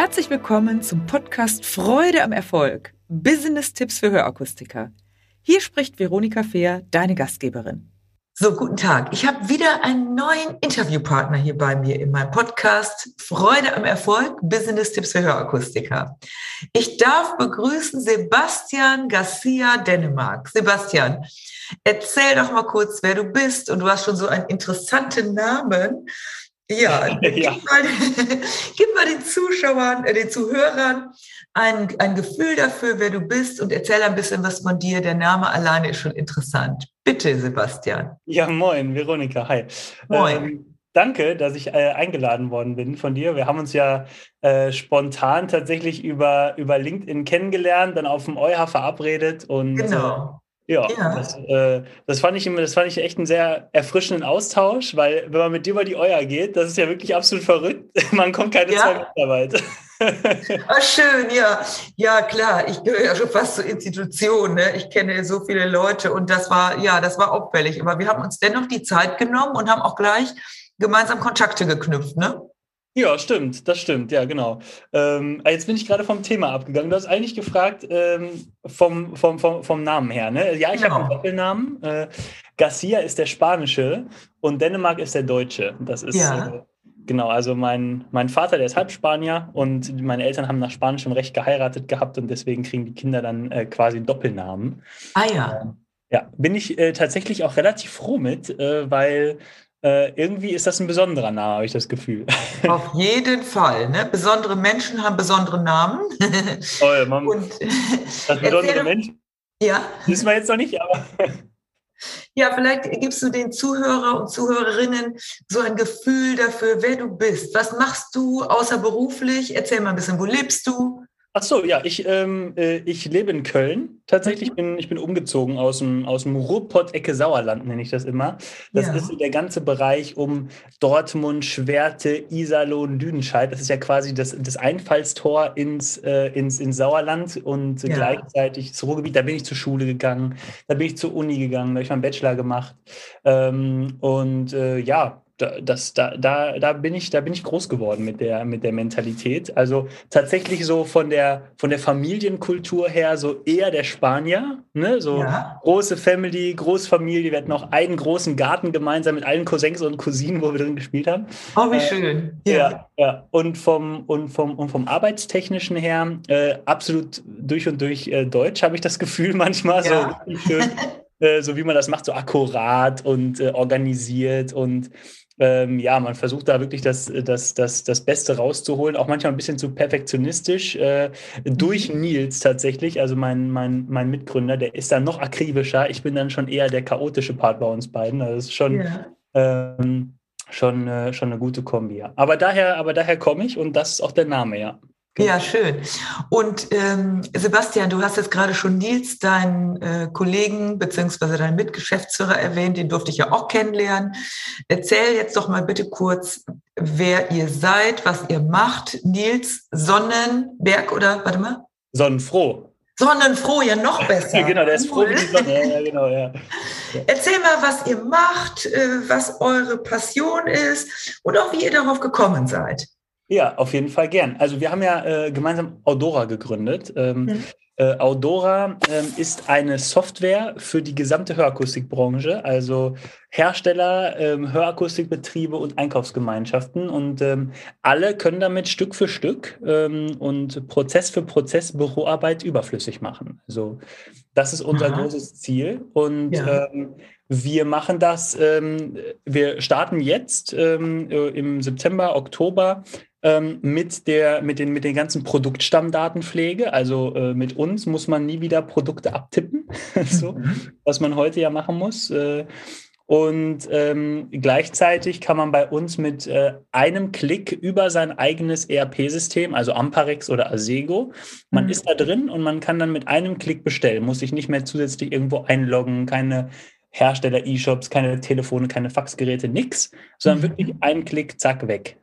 Herzlich willkommen zum Podcast Freude am Erfolg. Business-Tipps für Hörakustiker. Hier spricht Veronika Fehr, deine Gastgeberin. So, guten Tag. Ich habe wieder einen neuen Interviewpartner hier bei mir in meinem Podcast Freude am Erfolg, Business-Tipps für Hörakustiker. Ich darf begrüßen Sebastian Garcia Dänemark. Sebastian, erzähl doch mal kurz, wer du bist. Und du hast schon so einen interessanten Namen. Ja, ja. Gib, mal, gib mal den Zuschauern, äh, den Zuhörern ein, ein Gefühl dafür, wer du bist und erzähl ein bisschen was von dir. Der Name alleine ist schon interessant. Bitte, Sebastian. Ja, moin, Veronika, hi. Moin. Ähm, danke, dass ich äh, eingeladen worden bin von dir. Wir haben uns ja äh, spontan tatsächlich über, über LinkedIn kennengelernt, dann auf dem EuH verabredet und genau. Ja, ja. Das, äh, das, fand ich immer, das fand ich echt einen sehr erfrischenden Austausch, weil wenn man mit dir über die Euer geht, das ist ja wirklich absolut verrückt. Man kommt keine ja. zwei Meter weit. Ach, schön, ja. Ja, klar. Ich gehöre ja schon fast zur Institution. Ne? Ich kenne so viele Leute und das war, ja, das war auffällig. Aber wir haben uns dennoch die Zeit genommen und haben auch gleich gemeinsam Kontakte geknüpft, ne? Ja, stimmt, das stimmt, ja, genau. Ähm, ah, jetzt bin ich gerade vom Thema abgegangen. Du hast eigentlich gefragt ähm, vom, vom, vom, vom Namen her, ne? Ja, ich genau. habe einen Doppelnamen. Äh, Garcia ist der spanische und Dänemark ist der deutsche. Das ist ja. äh, genau, also mein, mein Vater, der ist halb Spanier und meine Eltern haben nach spanischem Recht geheiratet gehabt und deswegen kriegen die Kinder dann äh, quasi einen Doppelnamen. Ah ja. Ähm, ja, bin ich äh, tatsächlich auch relativ froh mit, äh, weil äh, irgendwie ist das ein besonderer Name, habe ich das Gefühl. Auf jeden Fall. Ne? Besondere Menschen haben besondere Namen. Oh ja, man, Und, das besondere Mensch. Ja. Wissen wir jetzt noch nicht, aber. Ja, vielleicht gibst du den Zuhörer und Zuhörerinnen so ein Gefühl dafür, wer du bist. Was machst du außerberuflich? Erzähl mal ein bisschen, wo lebst du? Ach so, ja, ich, ähm, äh, ich lebe in Köln. Tatsächlich mhm. bin ich bin umgezogen aus dem, aus dem Ruhrpott-Ecke Sauerland, nenne ich das immer. Das ja. ist der ganze Bereich um Dortmund, Schwerte, Iserlohn, Lüdenscheid. Das ist ja quasi das, das Einfallstor ins, äh, ins, ins Sauerland und ja. gleichzeitig das Ruhrgebiet. Da bin ich zur Schule gegangen, da bin ich zur Uni gegangen, da habe ich meinen Bachelor gemacht. Ähm, und äh, ja, das, da, da, da, bin ich, da bin ich groß geworden mit der, mit der Mentalität. Also tatsächlich so von der, von der Familienkultur her so eher der Spanier. Ne? So ja. große Family, Großfamilie. Wir hatten auch einen großen Garten gemeinsam mit allen Cousins und Cousinen, wo wir drin gespielt haben. Oh, wie äh, schön. Ja. ja. ja, Und, vom, und, vom, und vom Arbeitstechnischen her äh, absolut durch und durch äh, Deutsch, habe ich das Gefühl manchmal. Ja. So schön. Äh, so wie man das macht, so akkurat und äh, organisiert und ähm, ja, man versucht da wirklich das, das, das, das Beste rauszuholen, auch manchmal ein bisschen zu perfektionistisch. Äh, durch mhm. Nils tatsächlich, also mein, mein, mein Mitgründer, der ist dann noch akribischer. Ich bin dann schon eher der chaotische Part bei uns beiden. Also das ist schon, ja. ähm, schon, äh, schon eine gute Kombi. Ja. Aber daher, aber daher komme ich und das ist auch der Name, ja. Ja, schön. Und ähm, Sebastian, du hast jetzt gerade schon Nils, deinen äh, Kollegen beziehungsweise deinen Mitgeschäftsführer erwähnt, den durfte ich ja auch kennenlernen. Erzähl jetzt doch mal bitte kurz, wer ihr seid, was ihr macht. Nils Sonnenberg oder warte mal? Sonnenfroh. Sonnenfroh, ja noch besser. genau, der ist froh wie die Sonne. Ja, genau, ja. Erzähl mal, was ihr macht, äh, was eure Passion ist und auch wie ihr darauf gekommen seid. Ja, auf jeden Fall gern. Also wir haben ja äh, gemeinsam Audora gegründet. Ähm, mhm. äh, Audora ähm, ist eine Software für die gesamte Hörakustikbranche, also Hersteller, ähm, Hörakustikbetriebe und Einkaufsgemeinschaften. Und ähm, alle können damit Stück für Stück ähm, und Prozess für Prozess Büroarbeit überflüssig machen. Also das ist unser Aha. großes Ziel. Und ja. ähm, wir machen das, ähm, wir starten jetzt ähm, im September, Oktober ähm, mit, der, mit, den, mit den ganzen Produktstammdatenpflege. Also äh, mit uns muss man nie wieder Produkte abtippen, so, mhm. was man heute ja machen muss. Äh, und ähm, gleichzeitig kann man bei uns mit äh, einem Klick über sein eigenes ERP-System, also Amparex oder Asego, man mhm. ist da drin und man kann dann mit einem Klick bestellen, muss sich nicht mehr zusätzlich irgendwo einloggen, keine Hersteller-E-Shops, keine Telefone, keine Faxgeräte, nix, sondern mhm. wirklich ein Klick, zack, weg.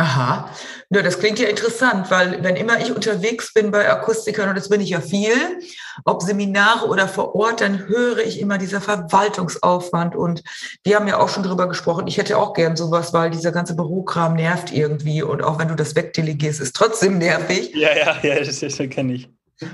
Aha, ja, das klingt ja interessant, weil wenn immer ich unterwegs bin bei Akustikern, und das bin ich ja viel, ob Seminare oder vor Ort, dann höre ich immer dieser Verwaltungsaufwand. Und wir haben ja auch schon drüber gesprochen, ich hätte auch gern sowas, weil dieser ganze Bürokram nervt irgendwie. Und auch wenn du das wegdelegierst, ist trotzdem nervig. Ja, ja, ja, das, das kenne ich.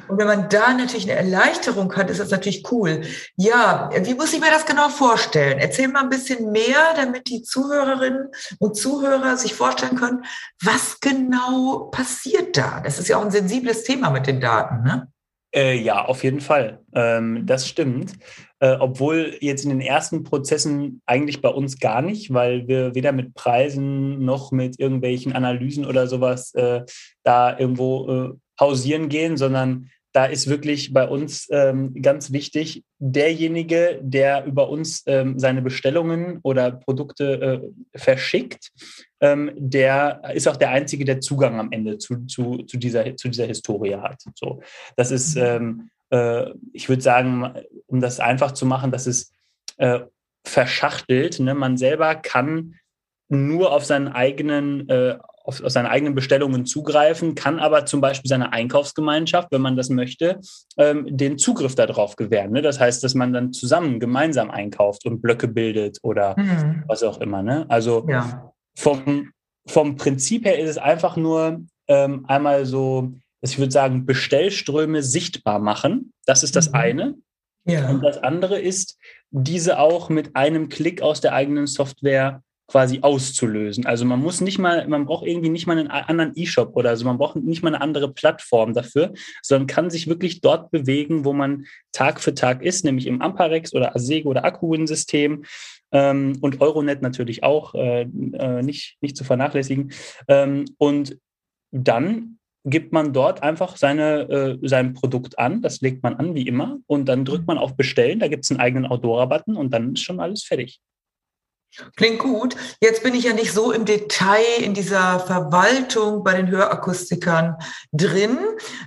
Und wenn man da natürlich eine Erleichterung hat, ist das natürlich cool. Ja, wie muss ich mir das genau vorstellen? Erzähl mal ein bisschen mehr, damit die Zuhörerinnen und Zuhörer sich vorstellen können, was genau passiert da? Das ist ja auch ein sensibles Thema mit den Daten, ne? Äh, ja, auf jeden Fall. Ähm, das stimmt. Äh, obwohl jetzt in den ersten Prozessen eigentlich bei uns gar nicht, weil wir weder mit Preisen noch mit irgendwelchen Analysen oder sowas äh, da irgendwo äh, hausieren gehen, sondern da ist wirklich bei uns ähm, ganz wichtig, derjenige, der über uns ähm, seine Bestellungen oder Produkte äh, verschickt, ähm, der ist auch der Einzige, der Zugang am Ende zu, zu, zu, dieser, zu dieser Historie hat. So, das ist, mhm. ähm, äh, ich würde sagen, um das einfach zu machen, das ist äh, verschachtelt. Ne? Man selber kann nur auf seinen eigenen äh, auf, auf seine eigenen Bestellungen zugreifen, kann aber zum Beispiel seiner Einkaufsgemeinschaft, wenn man das möchte, ähm, den Zugriff darauf gewähren. Ne? Das heißt, dass man dann zusammen gemeinsam einkauft und Blöcke bildet oder mhm. was auch immer. Ne? Also ja. vom, vom Prinzip her ist es einfach nur ähm, einmal so, ich würde sagen, Bestellströme sichtbar machen. Das ist das mhm. eine. Ja. Und das andere ist, diese auch mit einem Klick aus der eigenen Software quasi auszulösen. Also man muss nicht mal, man braucht irgendwie nicht mal einen anderen E-Shop oder so, man braucht nicht mal eine andere Plattform dafür, sondern kann sich wirklich dort bewegen, wo man Tag für Tag ist, nämlich im Amparex oder Asego oder Akkuwin-System ähm, und Euronet natürlich auch äh, äh, nicht, nicht zu vernachlässigen. Ähm, und dann gibt man dort einfach seine, äh, sein Produkt an, das legt man an wie immer und dann drückt man auf Bestellen, da gibt es einen eigenen Audora-Button und dann ist schon alles fertig. Klingt gut. Jetzt bin ich ja nicht so im Detail in dieser Verwaltung bei den Hörakustikern drin.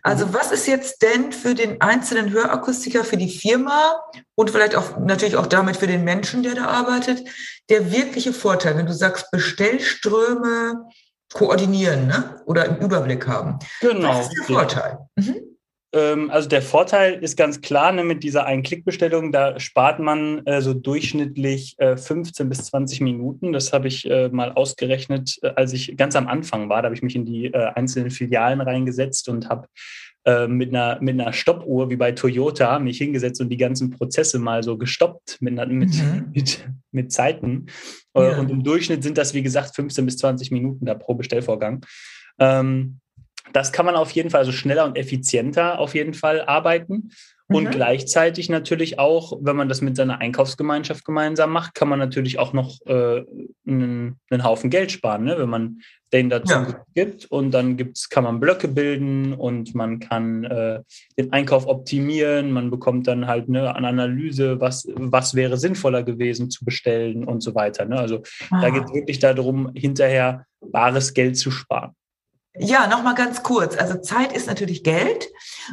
Also mhm. was ist jetzt denn für den einzelnen Hörakustiker, für die Firma und vielleicht auch natürlich auch damit für den Menschen, der da arbeitet, der wirkliche Vorteil, wenn du sagst Bestellströme koordinieren ne? oder im Überblick haben? Genau. Was ist der Vorteil? Mhm. Ähm, also der Vorteil ist ganz klar, ne, mit dieser Ein-Klick-Bestellung, da spart man äh, so durchschnittlich äh, 15 bis 20 Minuten. Das habe ich äh, mal ausgerechnet, äh, als ich ganz am Anfang war. Da habe ich mich in die äh, einzelnen Filialen reingesetzt und habe äh, mit, einer, mit einer Stoppuhr wie bei Toyota mich hingesetzt und die ganzen Prozesse mal so gestoppt mit, mit, mhm. mit, mit Zeiten. Ja. Und im Durchschnitt sind das, wie gesagt, 15 bis 20 Minuten da pro Bestellvorgang. Ähm, das kann man auf jeden Fall, also schneller und effizienter auf jeden Fall arbeiten. Und mhm. gleichzeitig natürlich auch, wenn man das mit seiner Einkaufsgemeinschaft gemeinsam macht, kann man natürlich auch noch äh, einen, einen, Haufen Geld sparen, ne? wenn man den dazu ja. gibt. Und dann gibt's, kann man Blöcke bilden und man kann äh, den Einkauf optimieren. Man bekommt dann halt ne, eine Analyse, was, was wäre sinnvoller gewesen zu bestellen und so weiter. Ne? Also ah. da geht es wirklich darum, hinterher bares Geld zu sparen. Ja, nochmal ganz kurz. Also Zeit ist natürlich Geld.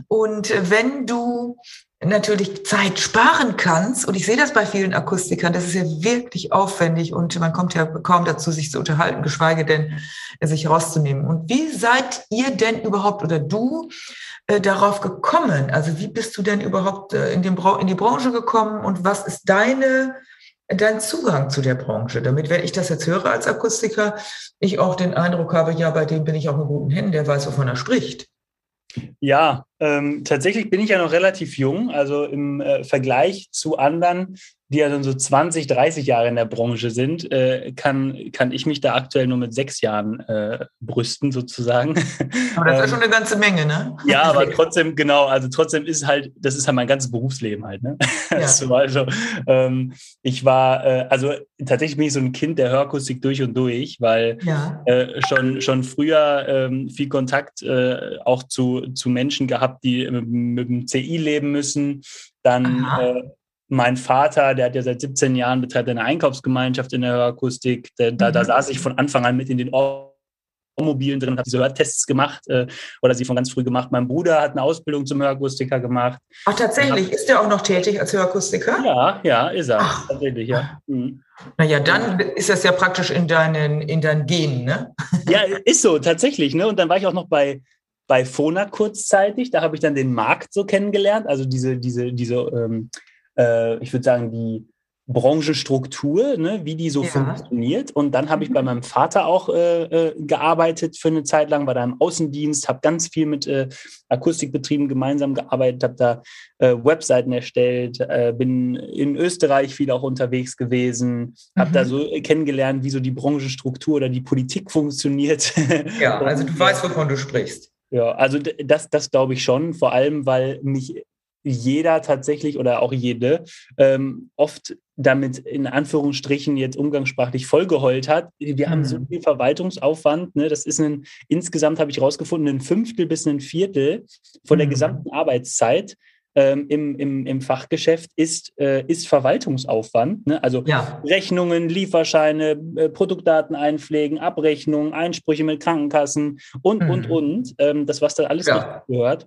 Und wenn du natürlich Zeit sparen kannst, und ich sehe das bei vielen Akustikern, das ist ja wirklich aufwendig und man kommt ja kaum dazu, sich zu unterhalten, geschweige denn sich rauszunehmen. Und wie seid ihr denn überhaupt oder du äh, darauf gekommen? Also wie bist du denn überhaupt äh, in, den in die Branche gekommen und was ist deine dein Zugang zu der Branche, damit, wenn ich das jetzt höre als Akustiker, ich auch den Eindruck habe, ja, bei dem bin ich auch in guten Händen, der weiß, wovon er spricht. Ja, ähm, tatsächlich bin ich ja noch relativ jung. Also im äh, Vergleich zu anderen die ja dann so 20, 30 Jahre in der Branche sind, äh, kann, kann ich mich da aktuell nur mit sechs Jahren äh, brüsten, sozusagen. Aber das ist schon eine ganze Menge, ne? Ja, aber trotzdem, genau, also trotzdem ist halt, das ist halt mein ganzes Berufsleben halt, ne? Ja. so, also, ähm, ich war, äh, also tatsächlich bin ich so ein Kind der Hörakustik durch und durch, weil ja. äh, schon, schon früher ähm, viel Kontakt äh, auch zu, zu Menschen gehabt, die mit, mit dem CI leben müssen, dann äh, mein Vater, der hat ja seit 17 Jahren betreibt eine Einkaufsgemeinschaft in der Hörakustik. Da, da, da mhm. saß ich von Anfang an mit in den Ohren Automobilen drin, habe diese Hörtests gemacht äh, oder sie von ganz früh gemacht. Mein Bruder hat eine Ausbildung zum Hörakustiker gemacht. Ach, tatsächlich? Ist der auch noch tätig als Hörakustiker? Ja, ja, ist er. Ach. Tatsächlich, ja. Mhm. Naja, dann ist das ja praktisch in deinen, in deinen Genen, ne? Ja, ist so, tatsächlich. Ne? Und dann war ich auch noch bei, bei Fona kurzzeitig. Da habe ich dann den Markt so kennengelernt. Also diese, diese, diese, ähm, äh, ich würde sagen, die Branchenstruktur, ne, wie die so ja. funktioniert. Und dann habe ich bei mhm. meinem Vater auch äh, äh, gearbeitet für eine Zeit lang, war da im Außendienst, habe ganz viel mit äh, Akustikbetrieben gemeinsam gearbeitet, habe da äh, Webseiten erstellt, äh, bin in Österreich viel auch unterwegs gewesen, habe da mhm. so kennengelernt, wie so die Branchenstruktur oder die Politik funktioniert. Ja, also du weißt, wovon du sprichst. Ja, also das, das glaube ich schon, vor allem, weil mich jeder tatsächlich oder auch jede ähm, oft damit in Anführungsstrichen jetzt umgangssprachlich vollgeheult hat. Wir mhm. haben so mhm. viel Verwaltungsaufwand. Ne? Das ist ein, insgesamt habe ich herausgefunden, ein Fünftel bis ein Viertel von der mhm. gesamten Arbeitszeit ähm, im, im, im Fachgeschäft ist, äh, ist Verwaltungsaufwand. Ne? Also ja. Rechnungen, Lieferscheine, äh, Produktdaten einpflegen, Abrechnungen, Einsprüche mit Krankenkassen und, mhm. und, und. Ähm, das, was da alles ja. gehört.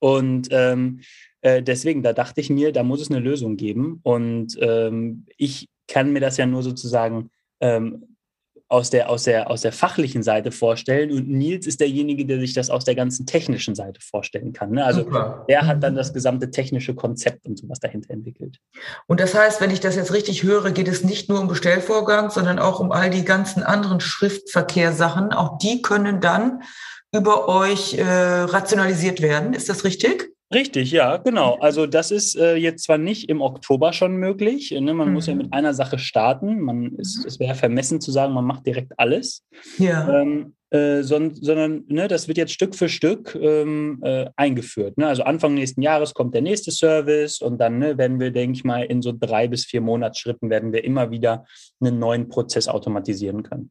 Und ähm, äh, deswegen, da dachte ich mir, da muss es eine Lösung geben. Und ähm, ich kann mir das ja nur sozusagen ähm, aus, der, aus, der, aus der fachlichen Seite vorstellen. Und Nils ist derjenige, der sich das aus der ganzen technischen Seite vorstellen kann. Ne? Also Super. er hat dann das gesamte technische Konzept und sowas dahinter entwickelt. Und das heißt, wenn ich das jetzt richtig höre, geht es nicht nur um Bestellvorgang, sondern auch um all die ganzen anderen Schriftverkehrssachen. Auch die können dann über euch äh, rationalisiert werden. Ist das richtig? Richtig, ja, genau. Also das ist äh, jetzt zwar nicht im Oktober schon möglich. Ne? Man mhm. muss ja mhm. mit einer Sache starten. Man ist, mhm. es wäre vermessen zu sagen, man macht direkt alles. Ja. Ähm, äh, son, sondern ne, das wird jetzt Stück für Stück ähm, äh, eingeführt. Ne? Also Anfang nächsten Jahres kommt der nächste Service und dann ne, werden wir, denke ich mal, in so drei bis vier Monatsschritten werden wir immer wieder einen neuen Prozess automatisieren können.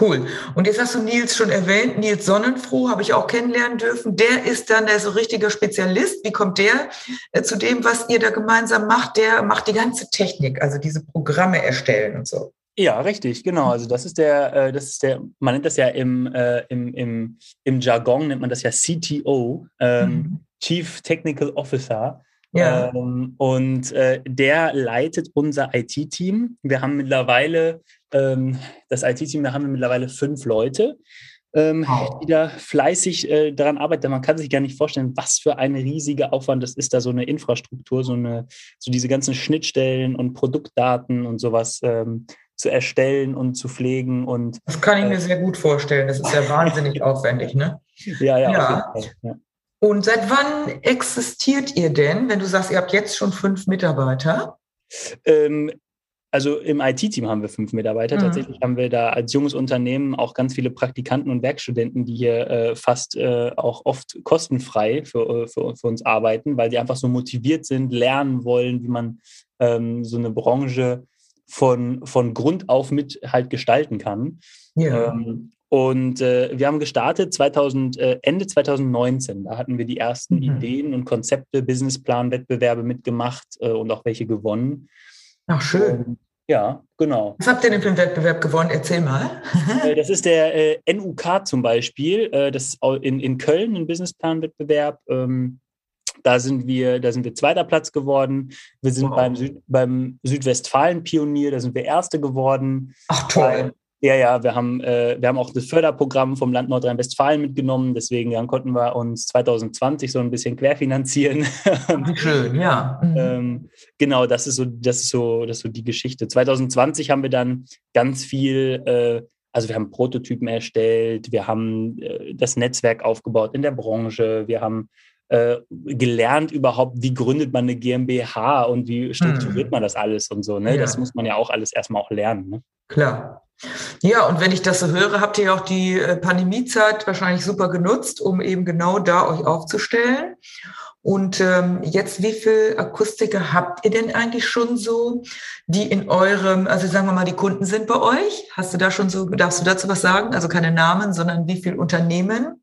Cool. Und jetzt hast du Nils schon erwähnt, Nils Sonnenfroh habe ich auch kennenlernen dürfen. Der ist dann der so richtige Spezialist. Wie kommt der äh, zu dem, was ihr da gemeinsam macht? Der macht die ganze Technik, also diese Programme erstellen und so. Ja, richtig, genau. Also das ist der, äh, das ist der, man nennt das ja im, äh, im, im, im Jargon, nennt man das ja CTO, ähm, mhm. Chief Technical Officer. Ja. Ähm, und äh, der leitet unser IT-Team. Wir haben mittlerweile ähm, das IT-Team, da haben wir mittlerweile fünf Leute, ähm, wow. die da fleißig äh, daran arbeiten. Man kann sich gar nicht vorstellen, was für ein riesiger Aufwand das ist, da so eine Infrastruktur, so eine, so diese ganzen Schnittstellen und Produktdaten und sowas ähm, zu erstellen und zu pflegen und. Das kann ich mir äh, sehr gut vorstellen. Das ist ja wahnsinnig aufwendig, ne? Ja, ja. ja. Und seit wann existiert ihr denn, wenn du sagst, ihr habt jetzt schon fünf Mitarbeiter? Ähm, also im IT-Team haben wir fünf Mitarbeiter. Mhm. Tatsächlich haben wir da als junges Unternehmen auch ganz viele Praktikanten und Werkstudenten, die hier äh, fast äh, auch oft kostenfrei für, äh, für, für, uns arbeiten, weil die einfach so motiviert sind, lernen wollen, wie man ähm, so eine Branche von, von Grund auf mit halt gestalten kann. Ja. Ähm, und äh, wir haben gestartet 2000, äh, Ende 2019. Da hatten wir die ersten mhm. Ideen und Konzepte, Businessplan, Wettbewerbe mitgemacht äh, und auch welche gewonnen. Ach, schön. Und, ja, genau. Was habt ihr denn für einen Wettbewerb gewonnen? Erzähl mal. Äh, das ist der äh, NUK zum Beispiel. Äh, das ist in, in Köln ein Businessplan-Wettbewerb. Ähm, da sind wir, da sind wir zweiter Platz geworden. Wir sind wow. beim, Süd, beim Südwestfalen-Pionier, da sind wir Erste geworden. Ach toll. Ja, ja, wir haben, äh, wir haben auch das Förderprogramm vom Land Nordrhein-Westfalen mitgenommen. Deswegen dann konnten wir uns 2020 so ein bisschen querfinanzieren. Schön, ja. Mhm. ähm, genau, das ist so, das ist so, das ist so die Geschichte. 2020 haben wir dann ganz viel, äh, also wir haben Prototypen erstellt, wir haben äh, das Netzwerk aufgebaut in der Branche, wir haben äh, gelernt überhaupt, wie gründet man eine GmbH und wie strukturiert mhm. man das alles und so. Ne? Ja. Das muss man ja auch alles erstmal auch lernen. Ne? Klar. Ja, und wenn ich das so höre, habt ihr auch die äh, Pandemiezeit wahrscheinlich super genutzt, um eben genau da euch aufzustellen. Und ähm, jetzt, wie viel Akustiker habt ihr denn eigentlich schon so, die in eurem, also sagen wir mal, die Kunden sind bei euch? Hast du da schon so, darfst du dazu was sagen? Also keine Namen, sondern wie viele Unternehmen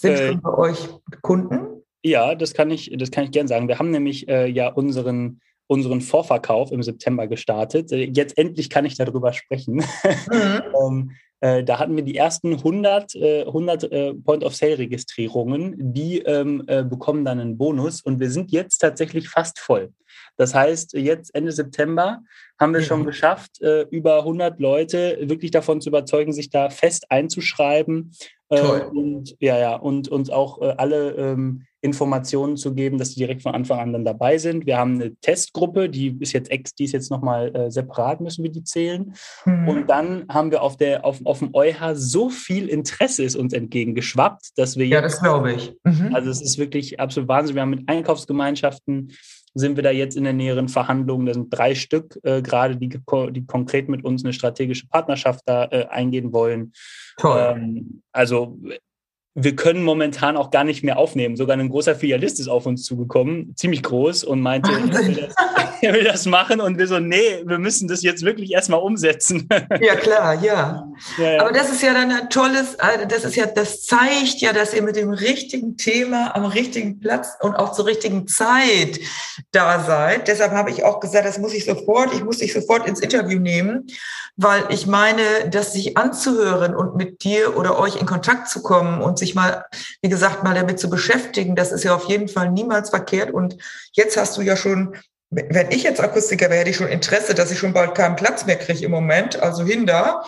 sind äh, schon bei euch Kunden? Ja, das kann ich, das kann ich gern sagen. Wir haben nämlich äh, ja unseren unseren Vorverkauf im September gestartet. Äh, jetzt endlich kann ich darüber sprechen. Mhm. ähm, äh, da hatten wir die ersten 100, äh, 100 äh, Point-of-Sale-Registrierungen, die ähm, äh, bekommen dann einen Bonus und wir sind jetzt tatsächlich fast voll. Das heißt, jetzt Ende September haben wir ja. schon geschafft, äh, über 100 Leute wirklich davon zu überzeugen, sich da fest einzuschreiben. Toll. Und ja, ja, und uns auch alle ähm, Informationen zu geben, dass sie direkt von Anfang an dann dabei sind. Wir haben eine Testgruppe, die ist jetzt ex, die ist jetzt nochmal äh, separat, müssen wir die zählen. Mhm. Und dann haben wir auf der auf, auf dem EuH so viel Interesse ist uns entgegengeschwappt, dass wir Ja, das glaube ich. Mhm. Also es ist wirklich absolut Wahnsinn. Wir haben mit Einkaufsgemeinschaften sind wir da jetzt in der näheren Verhandlung. Da sind drei Stück äh, gerade, die, die konkret mit uns eine strategische Partnerschaft da äh, eingehen wollen. Toll. Ähm, also wir können momentan auch gar nicht mehr aufnehmen. Sogar ein großer Filialist ist auf uns zugekommen, ziemlich groß, und meinte, er will, das, er will, das, machen. Und wir so, nee, wir müssen das jetzt wirklich erstmal umsetzen. Ja, klar, ja. ja, ja. Aber das ist ja dann ein tolles, äh, das ist ja, das zeigt ja, dass ihr mit dem richtigen Thema am richtigen Platz und auch zur richtigen Zeit da seid. Deshalb habe ich auch gesagt, das muss ich sofort, ich muss dich sofort ins Interview nehmen, weil ich meine, das sich anzuhören und mit dir oder euch in Kontakt zu kommen und sich sich mal, wie gesagt, mal damit zu beschäftigen, das ist ja auf jeden Fall niemals verkehrt. Und jetzt hast du ja schon, wenn ich jetzt Akustiker wäre, hätte ich schon Interesse, dass ich schon bald keinen Platz mehr kriege im Moment. Also hin da.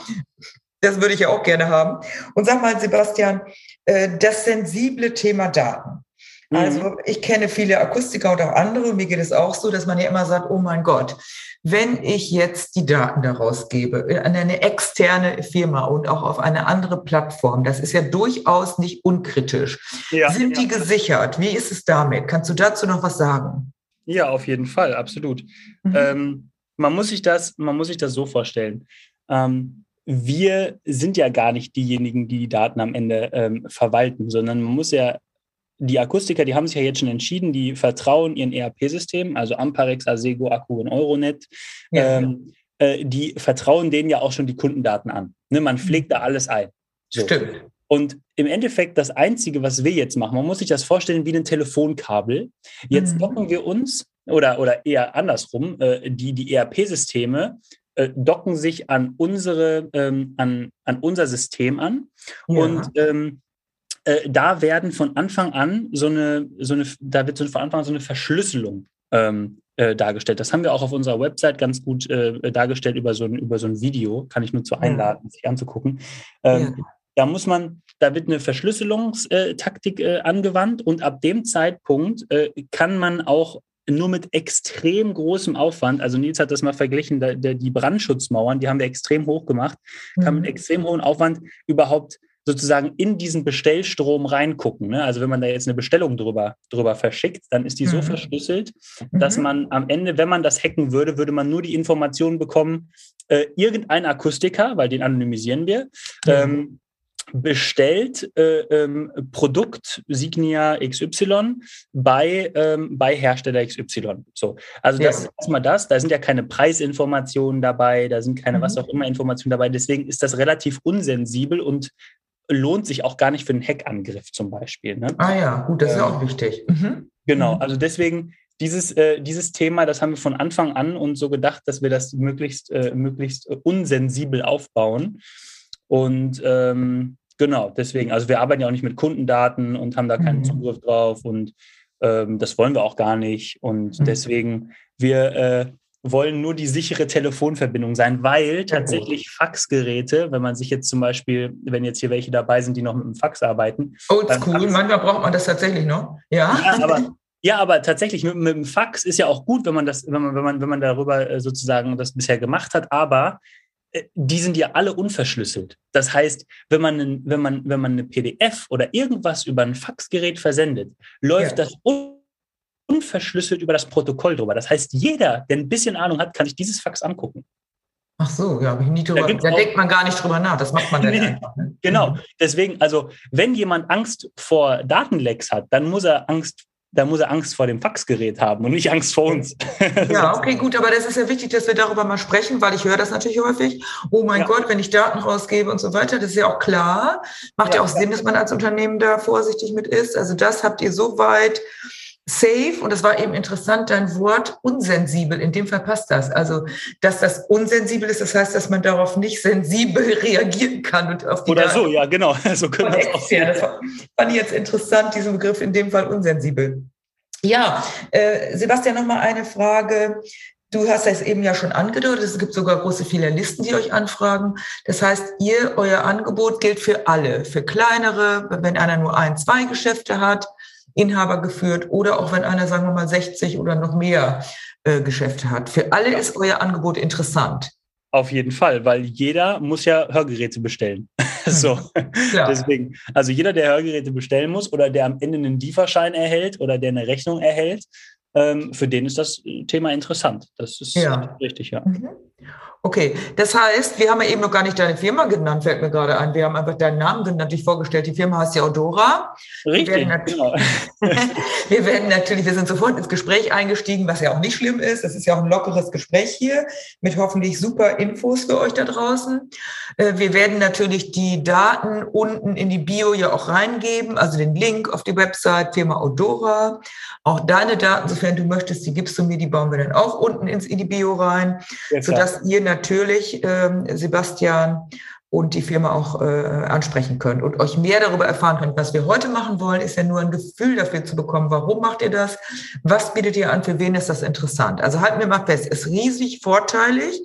Das würde ich ja auch gerne haben. Und sag mal, Sebastian, äh, das sensible Thema Daten. Also mhm. ich kenne viele Akustiker und auch andere. Mir geht es auch so, dass man ja immer sagt, oh mein Gott, wenn ich jetzt die Daten daraus gebe an eine externe Firma und auch auf eine andere Plattform, das ist ja durchaus nicht unkritisch. Ja, Sind ja. die gesichert? Wie ist es damit? Kannst du dazu noch was sagen? Ja, auf jeden Fall, absolut. Mhm. Ähm, man, muss sich das, man muss sich das so vorstellen. Ähm, wir sind ja gar nicht diejenigen, die die Daten am Ende ähm, verwalten, sondern man muss ja die Akustiker, die haben sich ja jetzt schon entschieden, die vertrauen ihren ERP-Systemen, also Amparex, Asego, Akku und Euronet. Ja. Ähm, äh, die vertrauen denen ja auch schon die Kundendaten an. Ne, man pflegt da alles ein. So. Stimmt. Und im Endeffekt das Einzige, was wir jetzt machen, man muss sich das vorstellen wie ein Telefonkabel. Jetzt mhm. docken wir uns, oder, oder eher andersrum, äh, die, die ERP-Systeme äh, docken sich an unsere, ähm, an, an unser System an. Ja. Und ähm, äh, da werden von Anfang an so eine, so eine, da wird so von Anfang an so eine Verschlüsselung ähm, äh, dargestellt. Das haben wir auch auf unserer Website ganz gut äh, dargestellt über so, ein, über so ein Video, kann ich nur zu einladen, sich anzugucken. Ähm, ja. Da muss man, da wird eine Verschlüsselungstaktik äh, angewandt und ab dem Zeitpunkt äh, kann man auch nur mit extrem großem Aufwand, also Nils hat das mal verglichen, da, der, die Brandschutzmauern, die haben wir extrem hoch gemacht, mhm. kann mit extrem hohem Aufwand überhaupt sozusagen in diesen Bestellstrom reingucken. Ne? Also wenn man da jetzt eine Bestellung drüber, drüber verschickt, dann ist die mhm. so verschlüsselt, dass mhm. man am Ende, wenn man das hacken würde, würde man nur die Informationen bekommen, äh, irgendein Akustiker, weil den anonymisieren wir, ähm, bestellt äh, ähm, Produkt Signia XY bei, ähm, bei Hersteller XY. So, also das ja. ist erstmal das. Da sind ja keine Preisinformationen dabei, da sind keine mhm. was auch immer Informationen dabei. Deswegen ist das relativ unsensibel und lohnt sich auch gar nicht für einen Hackangriff zum Beispiel. Ne? Ah ja, gut, das ist ähm, auch wichtig. Mhm. Genau, mhm. also deswegen dieses, äh, dieses Thema, das haben wir von Anfang an und so gedacht, dass wir das möglichst, äh, möglichst unsensibel aufbauen. Und ähm, genau, deswegen, also wir arbeiten ja auch nicht mit Kundendaten und haben da keinen mhm. Zugriff drauf und ähm, das wollen wir auch gar nicht. Und mhm. deswegen, wir äh, wollen nur die sichere Telefonverbindung sein, weil tatsächlich Faxgeräte, wenn man sich jetzt zum Beispiel, wenn jetzt hier welche dabei sind, die noch mit dem Fax arbeiten. Oldschool, manchmal braucht man das tatsächlich noch. Ja, ja aber, ja, aber tatsächlich mit, mit, dem Fax ist ja auch gut, wenn man das, wenn man, wenn man, wenn man darüber äh, sozusagen das bisher gemacht hat, aber äh, die sind ja alle unverschlüsselt. Das heißt, wenn man, wenn man, wenn man eine PDF oder irgendwas über ein Faxgerät versendet, läuft ja. das unverschlüsselt über das Protokoll drüber. Das heißt, jeder, der ein bisschen Ahnung hat, kann sich dieses Fax angucken. Ach so, ja, habe ich nie drüber. Da, da denkt man gar nicht drüber nach. Das macht man dann nee, einfach. Ne? Genau. Deswegen, also, wenn jemand Angst vor Datenlecks hat, dann muss er Angst da muss er Angst vor dem Faxgerät haben und nicht Angst vor uns. Ja, okay, gut, aber das ist ja wichtig, dass wir darüber mal sprechen, weil ich höre das natürlich häufig. Oh mein ja. Gott, wenn ich Daten rausgebe und so weiter, das ist ja auch klar. Macht ja, ja auch Sinn, dass man als Unternehmen da vorsichtig mit ist. Also das habt ihr so weit safe und es war eben interessant, dein Wort unsensibel. In dem Fall passt das. Also, dass das unsensibel ist, das heißt, dass man darauf nicht sensibel reagieren kann und auf die Oder Daten so, ja, genau. So können wir auch sehen. Das fand ich jetzt interessant, diesen Begriff in dem Fall unsensibel. Ja, äh, Sebastian, nochmal eine Frage. Du hast das eben ja schon angedeutet, es gibt sogar große Filialisten, die euch anfragen. Das heißt, ihr, euer Angebot gilt für alle, für kleinere, wenn einer nur ein, zwei Geschäfte hat, Inhaber geführt oder auch wenn einer, sagen wir mal, 60 oder noch mehr äh, Geschäfte hat. Für alle ist euer Angebot interessant. Auf jeden Fall, weil jeder muss ja Hörgeräte bestellen. so, ja. deswegen. Also jeder, der Hörgeräte bestellen muss oder der am Ende einen Lieferschein erhält oder der eine Rechnung erhält, ähm, für den ist das Thema interessant. Das ist ja. richtig, ja. Mhm. Okay, das heißt, wir haben ja eben noch gar nicht deine Firma genannt, fällt mir gerade ein. Wir haben einfach deinen Namen genannt, dich vorgestellt. Die Firma heißt ja Odora. Richtig, wir werden, genau. wir werden natürlich, wir sind sofort ins Gespräch eingestiegen, was ja auch nicht schlimm ist. Das ist ja auch ein lockeres Gespräch hier mit hoffentlich super Infos für euch da draußen. Äh, wir werden natürlich die Daten unten in die Bio ja auch reingeben, also den Link auf die Website Firma Odora. Auch deine Daten, sofern du möchtest, die gibst du mir, die bauen wir dann auch unten ins, in die Bio rein, ja, sodass ihr natürlich, ähm, Sebastian, und die Firma auch äh, ansprechen könnt und euch mehr darüber erfahren könnt. Was wir heute machen wollen, ist ja nur ein Gefühl dafür zu bekommen, warum macht ihr das, was bietet ihr an, für wen ist das interessant. Also halten wir mal fest, ist riesig vorteilig,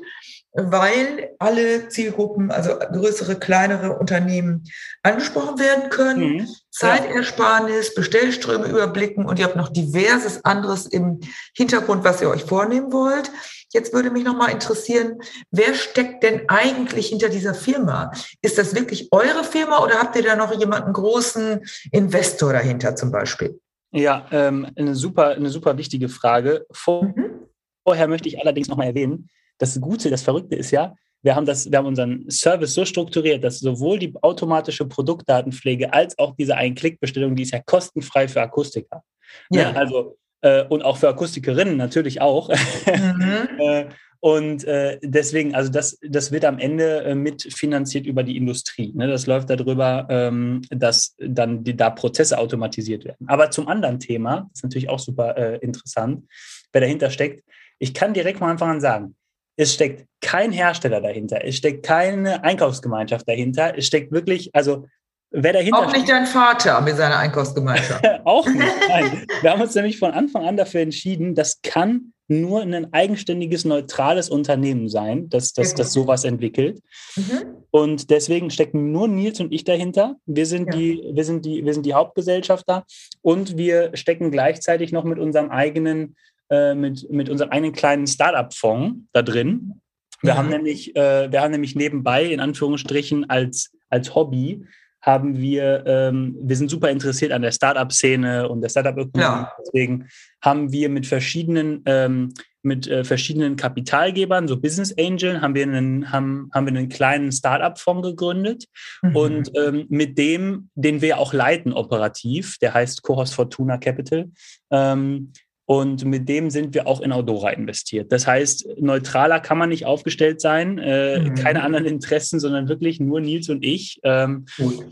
weil alle Zielgruppen, also größere, kleinere Unternehmen angesprochen werden können. Mhm. Zeitersparnis, Bestellströme überblicken und ihr habt noch diverses anderes im Hintergrund, was ihr euch vornehmen wollt. Jetzt würde mich noch mal interessieren, wer steckt denn eigentlich hinter dieser Firma? Ist das wirklich eure Firma oder habt ihr da noch jemanden großen Investor dahinter zum Beispiel? Ja, ähm, eine super, eine super wichtige Frage. Vor, mhm. Vorher möchte ich allerdings noch mal erwähnen, das Gute, das Verrückte ist ja, wir haben, das, wir haben unseren Service so strukturiert, dass sowohl die automatische Produktdatenpflege als auch diese Ein-Klick-Bestellung, die ist ja kostenfrei für Akustiker. Ja. Ne? Also, äh, und auch für Akustikerinnen natürlich auch. Mhm. äh, und äh, deswegen, also das, das wird am Ende äh, mitfinanziert über die Industrie. Ne? Das läuft darüber, ähm, dass dann die, da Prozesse automatisiert werden. Aber zum anderen Thema, das ist natürlich auch super äh, interessant, wer dahinter steckt. Ich kann direkt Anfang an sagen, es steckt kein Hersteller dahinter, es steckt keine Einkaufsgemeinschaft dahinter, es steckt wirklich, also wer dahinter Auch nicht dein Vater mit seiner Einkaufsgemeinschaft. auch nicht, nein. Wir haben uns nämlich von Anfang an dafür entschieden, das kann nur ein eigenständiges, neutrales Unternehmen sein, das, das, das sowas entwickelt. Mhm. Und deswegen stecken nur Nils und ich dahinter. Wir sind, ja. die, wir, sind die, wir sind die Hauptgesellschafter und wir stecken gleichzeitig noch mit unserem eigenen äh, mit, mit unserem einen kleinen Startup-Fonds da drin. Wir, ja. haben nämlich, äh, wir haben nämlich nebenbei, in Anführungsstrichen, als, als Hobby, haben wir, ähm, wir sind super interessiert an der Startup-Szene und der Startup-Ökonomie. Ja. Deswegen haben wir mit verschiedenen, ähm, mit äh, verschiedenen Kapitalgebern, so Business Angel, haben wir einen, haben, haben wir einen kleinen Startup-Fonds gegründet. Mhm. Und ähm, mit dem, den wir auch leiten operativ, der heißt Cohos Fortuna Capital, ähm, und mit dem sind wir auch in Audora investiert. Das heißt, neutraler kann man nicht aufgestellt sein, äh, mhm. keine anderen Interessen, sondern wirklich nur Nils und ich. Ähm,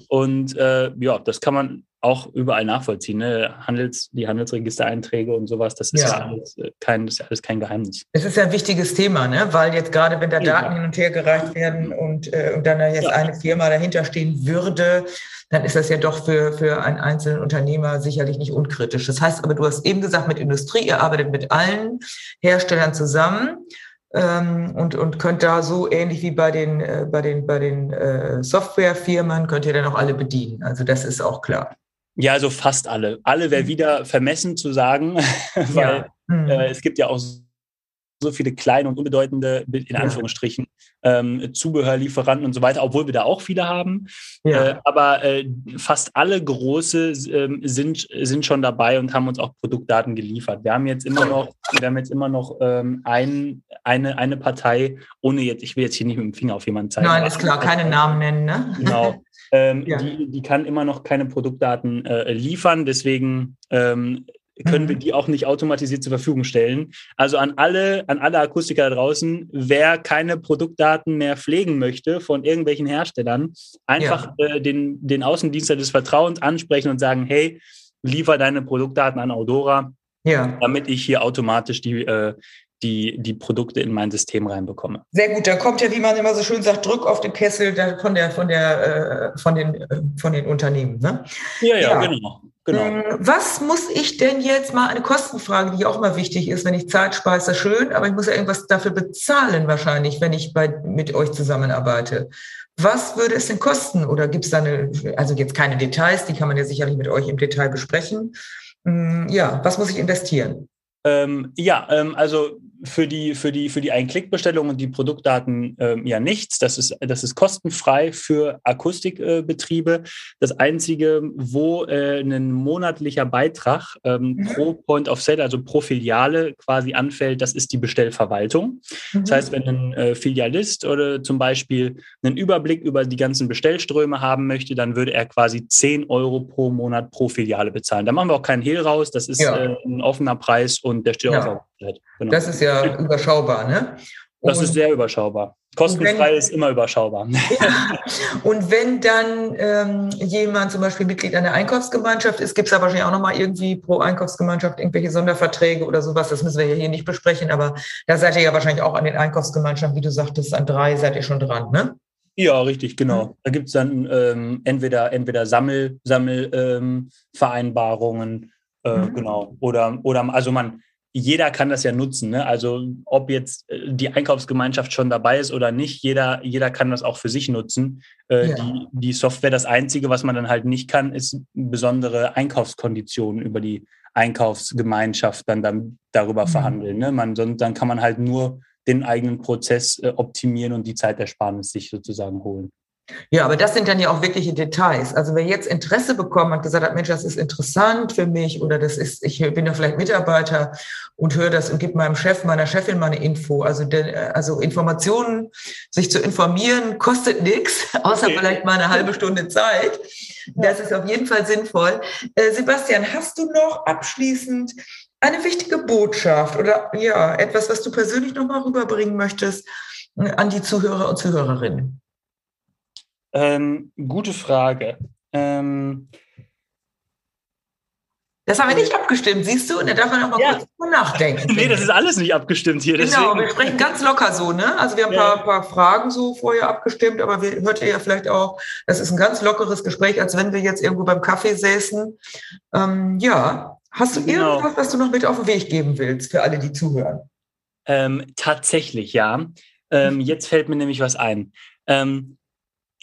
und äh, ja, das kann man auch überall nachvollziehen. Ne? Handels, die Handelsregistereinträge und sowas, das ist ja, ja alles, äh, kein, das ist alles kein Geheimnis. Es ist ja ein wichtiges Thema, ne? weil jetzt gerade, wenn da Daten ja. hin und her gereicht werden und, äh, und dann jetzt eine Firma dahinter stehen würde, dann ist das ja doch für, für einen einzelnen Unternehmer sicherlich nicht unkritisch. Das heißt aber, du hast eben gesagt, mit Industrie, ihr arbeitet mit allen Herstellern zusammen ähm, und, und könnt da so ähnlich wie bei den, äh, bei den, bei den äh, Softwarefirmen, könnt ihr dann auch alle bedienen. Also das ist auch klar. Ja, also fast alle. Alle wäre mhm. wieder vermessen zu sagen, weil ja. mhm. äh, es gibt ja auch so viele kleine und unbedeutende, in Anführungsstrichen, ähm, Zubehörlieferanten und so weiter, obwohl wir da auch viele haben. Ja. Äh, aber äh, fast alle große äh, sind, sind schon dabei und haben uns auch Produktdaten geliefert. Wir haben jetzt immer noch, wir haben jetzt immer noch ähm, ein, eine, eine Partei, ohne jetzt, ich will jetzt hier nicht mit dem Finger auf jemanden zeigen. Nein, ist klar, keine Namen nennen, ne? Genau. Ähm, ja. die, die kann immer noch keine Produktdaten äh, liefern. Deswegen ähm, können mhm. wir die auch nicht automatisiert zur Verfügung stellen. Also an alle, an alle Akustiker da draußen, wer keine Produktdaten mehr pflegen möchte von irgendwelchen Herstellern, einfach ja. äh, den, den Außendienstler des Vertrauens ansprechen und sagen, hey, liefer deine Produktdaten an Audora. ja. damit ich hier automatisch die, äh, die, die Produkte in mein System reinbekomme. Sehr gut, da kommt ja, wie man immer so schön sagt, Druck auf den Kessel von, der, von, der, äh, von, den, äh, von den Unternehmen. Ne? Ja, ja, ja, genau. Genau. Ähm, was muss ich denn jetzt mal, eine Kostenfrage, die auch mal wichtig ist, wenn ich Zeit speise, schön, aber ich muss ja irgendwas dafür bezahlen wahrscheinlich, wenn ich bei, mit euch zusammenarbeite. Was würde es denn kosten? Oder gibt es da eine, also jetzt keine Details, die kann man ja sicherlich mit euch im Detail besprechen. Hm, ja, was muss ich investieren? Ähm, ja, ähm, also für die, für die, für die Ein-Klick-Bestellung und die Produktdaten ähm, ja nichts. Das ist, das ist kostenfrei für Akustikbetriebe. Äh, das Einzige, wo äh, ein monatlicher Beitrag ähm, mhm. pro Point of Sale, also pro Filiale quasi anfällt, das ist die Bestellverwaltung. Mhm. Das heißt, wenn ein äh, Filialist oder zum Beispiel einen Überblick über die ganzen Bestellströme haben möchte, dann würde er quasi 10 Euro pro Monat pro Filiale bezahlen. Da machen wir auch keinen Hehl raus. Das ist ja. äh, ein offener Preis und der steht ja. auch Genau. Das ist ja überschaubar, ne? Das ist sehr überschaubar. Kostenfrei wenn, ist immer überschaubar. Ja. Und wenn dann ähm, jemand zum Beispiel Mitglied einer Einkaufsgemeinschaft ist, gibt es da wahrscheinlich auch nochmal irgendwie pro Einkaufsgemeinschaft irgendwelche Sonderverträge oder sowas. Das müssen wir ja hier nicht besprechen, aber da seid ihr ja wahrscheinlich auch an den Einkaufsgemeinschaften, wie du sagtest, an drei seid ihr schon dran, ne? Ja, richtig, genau. Mhm. Da gibt es dann ähm, entweder, entweder Sammel, Sammelvereinbarungen, ähm, äh, mhm. genau. Oder, oder also man, jeder kann das ja nutzen. Ne? Also ob jetzt äh, die Einkaufsgemeinschaft schon dabei ist oder nicht, jeder, jeder kann das auch für sich nutzen. Äh, ja. die, die Software, das Einzige, was man dann halt nicht kann, ist besondere Einkaufskonditionen über die Einkaufsgemeinschaft dann, dann darüber mhm. verhandeln. Ne? Man, dann kann man halt nur den eigenen Prozess äh, optimieren und die Zeitersparnis sich sozusagen holen. Ja, aber das sind dann ja auch wirkliche Details. Also wer jetzt Interesse bekommen hat, gesagt hat, Mensch, das ist interessant für mich oder das ist, ich bin ja vielleicht Mitarbeiter und höre das und gebe meinem Chef, meiner Chefin mal eine Info. Also, der, also Informationen, sich zu informieren, kostet nichts, außer okay. vielleicht mal eine halbe Stunde Zeit. Das ist auf jeden Fall sinnvoll. Äh, Sebastian, hast du noch abschließend eine wichtige Botschaft oder ja, etwas, was du persönlich nochmal rüberbringen möchtest äh, an die Zuhörer und Zuhörerinnen? Ähm, gute Frage. Ähm, das haben wir nicht abgestimmt, siehst du? Und da darf man auch mal ja. kurz drüber nachdenken. nee, das ist alles nicht abgestimmt hier. Genau, deswegen. wir sprechen ganz locker so, ne? Also wir haben ein ja. paar, paar, Fragen so vorher abgestimmt, aber wir hört ihr ja vielleicht auch, das ist ein ganz lockeres Gespräch, als wenn wir jetzt irgendwo beim Kaffee säßen. Ähm, ja, hast du genau. irgendwas, was du noch mit auf den Weg geben willst für alle, die zuhören? Ähm, tatsächlich, ja. Ähm, jetzt fällt mir nämlich was ein. Ähm,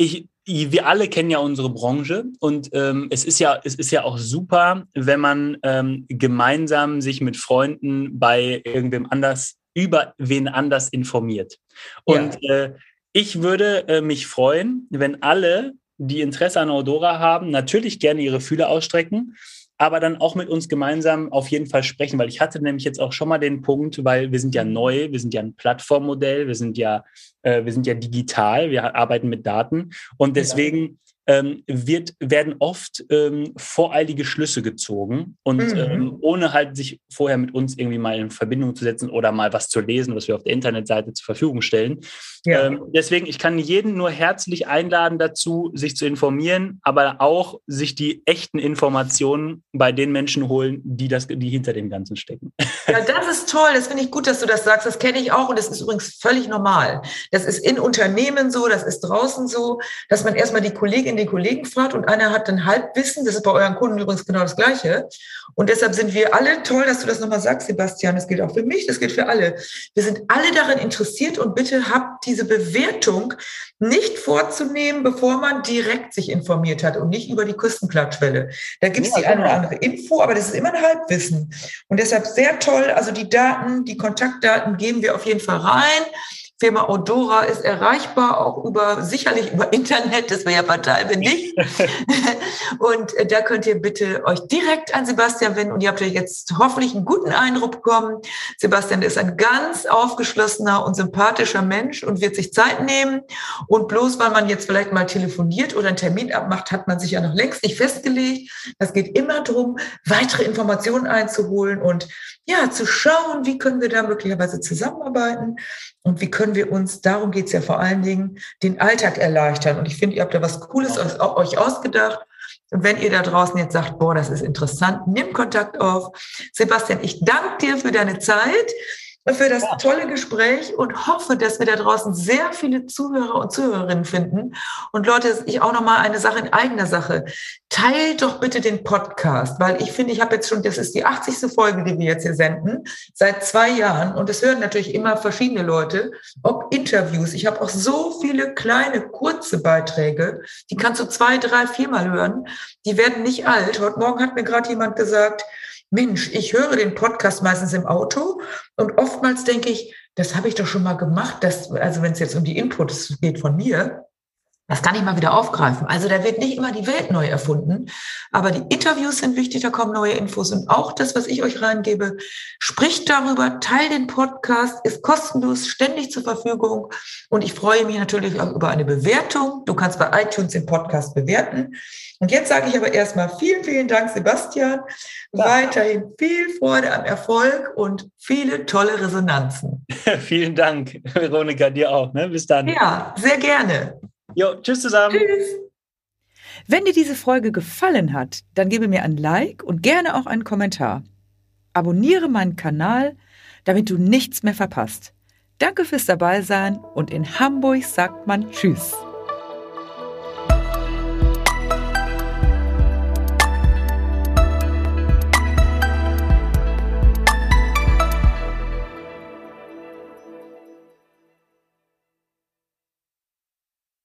ich, wir alle kennen ja unsere Branche und ähm, es ist ja es ist ja auch super, wenn man ähm, gemeinsam sich mit Freunden bei irgendwem anders über wen anders informiert. Und ja. äh, ich würde äh, mich freuen, wenn alle, die Interesse an Audora haben, natürlich gerne ihre Fühler ausstrecken aber dann auch mit uns gemeinsam auf jeden Fall sprechen, weil ich hatte nämlich jetzt auch schon mal den Punkt, weil wir sind ja neu, wir sind ja ein Plattformmodell, wir sind ja, äh, wir sind ja digital, wir arbeiten mit Daten und deswegen ähm, wird, werden oft ähm, voreilige Schlüsse gezogen und mhm. ähm, ohne halt sich vorher mit uns irgendwie mal in Verbindung zu setzen oder mal was zu lesen, was wir auf der Internetseite zur Verfügung stellen. Ja. Ähm, deswegen, ich kann jeden nur herzlich einladen dazu, sich zu informieren, aber auch sich die echten Informationen bei den Menschen holen, die, das, die hinter dem Ganzen stecken. Ja, das ist toll. Das finde ich gut, dass du das sagst. Das kenne ich auch und das ist übrigens völlig normal. Das ist in Unternehmen so, das ist draußen so, dass man erstmal die Kollegin, den Kollegen fragt und einer hat dann Halbwissen. Das ist bei euren Kunden übrigens genau das Gleiche. Und deshalb sind wir alle toll, dass du das nochmal sagst, Sebastian. Das gilt auch für mich, das gilt für alle. Wir sind alle daran interessiert und bitte habt diese Bewertung nicht vorzunehmen, bevor man direkt sich informiert hat und nicht über die Küstenplattschwelle. Da gibt es ja, die eine oder genau. andere Info, aber das ist immer ein Halbwissen. Und deshalb sehr toll. Also die Daten, die Kontaktdaten geben wir auf jeden Fall rein. Firma Odora ist erreichbar, auch über, sicherlich über Internet, das wäre ja fatal, wenn nicht. und äh, da könnt ihr bitte euch direkt an Sebastian wenden und ihr habt ja jetzt hoffentlich einen guten Eindruck bekommen. Sebastian ist ein ganz aufgeschlossener und sympathischer Mensch und wird sich Zeit nehmen. Und bloß weil man jetzt vielleicht mal telefoniert oder einen Termin abmacht, hat man sich ja noch längst nicht festgelegt. Das geht immer darum, weitere Informationen einzuholen und ja, zu schauen, wie können wir da möglicherweise zusammenarbeiten und wie können wir uns, darum geht es ja vor allen Dingen, den Alltag erleichtern. Und ich finde, ihr habt da was Cooles aus, euch ausgedacht. Und wenn ihr da draußen jetzt sagt, boah, das ist interessant, nimm Kontakt auf. Sebastian, ich danke dir für deine Zeit für das tolle Gespräch und hoffe, dass wir da draußen sehr viele Zuhörer und Zuhörerinnen finden. Und Leute, ich auch noch mal eine Sache in eigener Sache. Teilt doch bitte den Podcast, weil ich finde, ich habe jetzt schon, das ist die 80. Folge, die wir jetzt hier senden, seit zwei Jahren. Und es hören natürlich immer verschiedene Leute, ob Interviews. Ich habe auch so viele kleine, kurze Beiträge, die kannst du zwei, drei, viermal hören. Die werden nicht alt. Heute Morgen hat mir gerade jemand gesagt, Mensch, ich höre den Podcast meistens im Auto und oftmals denke ich, das habe ich doch schon mal gemacht. Das, also wenn es jetzt um die Inputs geht von mir, das kann ich mal wieder aufgreifen. Also da wird nicht immer die Welt neu erfunden, aber die Interviews sind wichtig, da kommen neue Infos und auch das, was ich euch reingebe, spricht darüber, teilt den Podcast, ist kostenlos, ständig zur Verfügung und ich freue mich natürlich auch über eine Bewertung. Du kannst bei iTunes den Podcast bewerten. Und jetzt sage ich aber erstmal vielen, vielen Dank, Sebastian. Ja. Weiterhin viel Freude am Erfolg und viele tolle Resonanzen. vielen Dank, Veronika, dir auch. Ne? Bis dann. Ja, sehr gerne. Jo, tschüss zusammen. Tschüss. Wenn dir diese Folge gefallen hat, dann gebe mir ein Like und gerne auch einen Kommentar. Abonniere meinen Kanal, damit du nichts mehr verpasst. Danke fürs Dabeisein und in Hamburg sagt man Tschüss.